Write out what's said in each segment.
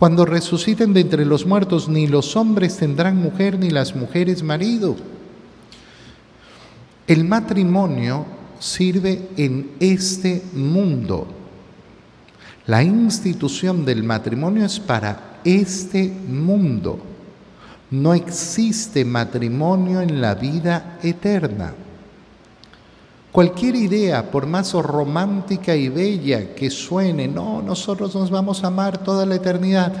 Cuando resuciten de entre los muertos, ni los hombres tendrán mujer, ni las mujeres marido. El matrimonio sirve en este mundo. La institución del matrimonio es para este mundo. No existe matrimonio en la vida eterna. Cualquier idea, por más romántica y bella que suene, no, nosotros nos vamos a amar toda la eternidad.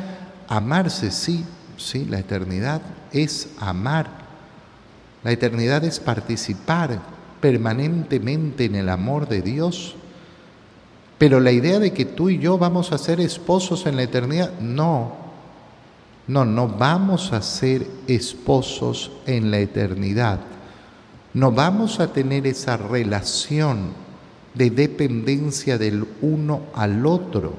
Amarse, sí, sí, la eternidad es amar. La eternidad es participar permanentemente en el amor de Dios. Pero la idea de que tú y yo vamos a ser esposos en la eternidad, no. No, no vamos a ser esposos en la eternidad no vamos a tener esa relación de dependencia del uno al otro.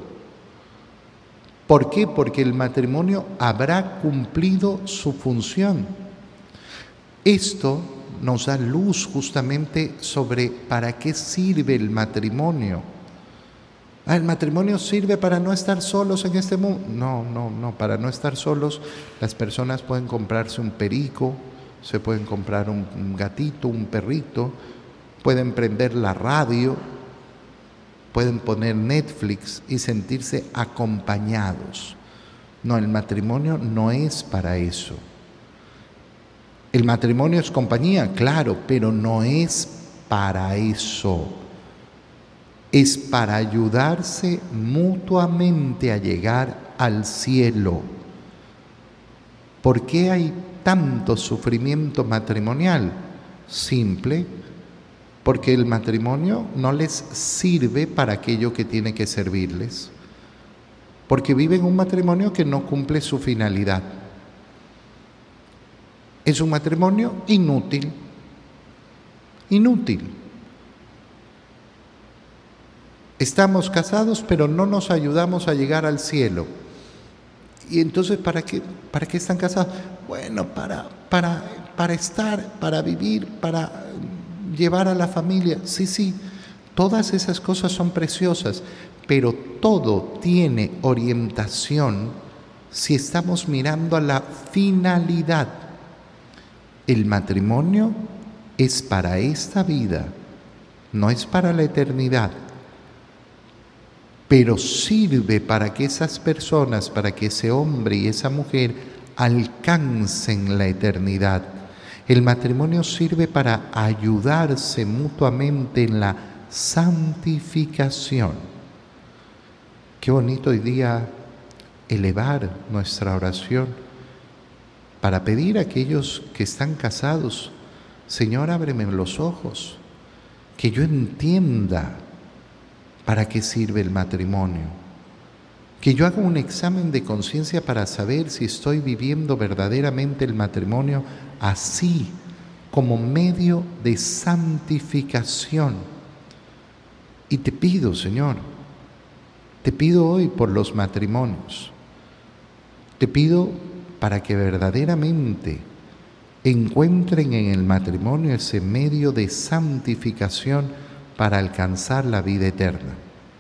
¿Por qué? Porque el matrimonio habrá cumplido su función. Esto nos da luz justamente sobre para qué sirve el matrimonio. Ah, el matrimonio sirve para no estar solos en este mundo. No, no, no, para no estar solos las personas pueden comprarse un perico, se pueden comprar un, gatito, un perrito, pueden prender la radio, pueden poner Netflix y sentirse acompañados. No, el matrimonio no es para eso. El matrimonio es compañía, claro, pero no es para eso. Es para ayudarse mutuamente a llegar al cielo. ¿Por qué hay tanto sufrimiento matrimonial? Simple, porque el matrimonio no les sirve para aquello que tiene que servirles, porque viven un matrimonio que no cumple su finalidad. Es un matrimonio inútil, inútil. Estamos casados, pero no nos ayudamos a llegar al cielo. Y entonces, ¿para qué, para qué están casados? Bueno, para, para, para estar, para vivir, para llevar a la familia. Sí, sí, todas esas cosas son preciosas, pero todo tiene orientación si estamos mirando a la finalidad. El matrimonio es para esta vida, no es para la eternidad pero sirve para que esas personas, para que ese hombre y esa mujer alcancen la eternidad. El matrimonio sirve para ayudarse mutuamente en la santificación. Qué bonito hoy día elevar nuestra oración para pedir a aquellos que están casados, Señor, ábreme los ojos, que yo entienda para qué sirve el matrimonio. Que yo haga un examen de conciencia para saber si estoy viviendo verdaderamente el matrimonio así, como medio de santificación. Y te pido, Señor, te pido hoy por los matrimonios. Te pido para que verdaderamente encuentren en el matrimonio ese medio de santificación para alcanzar la vida eterna.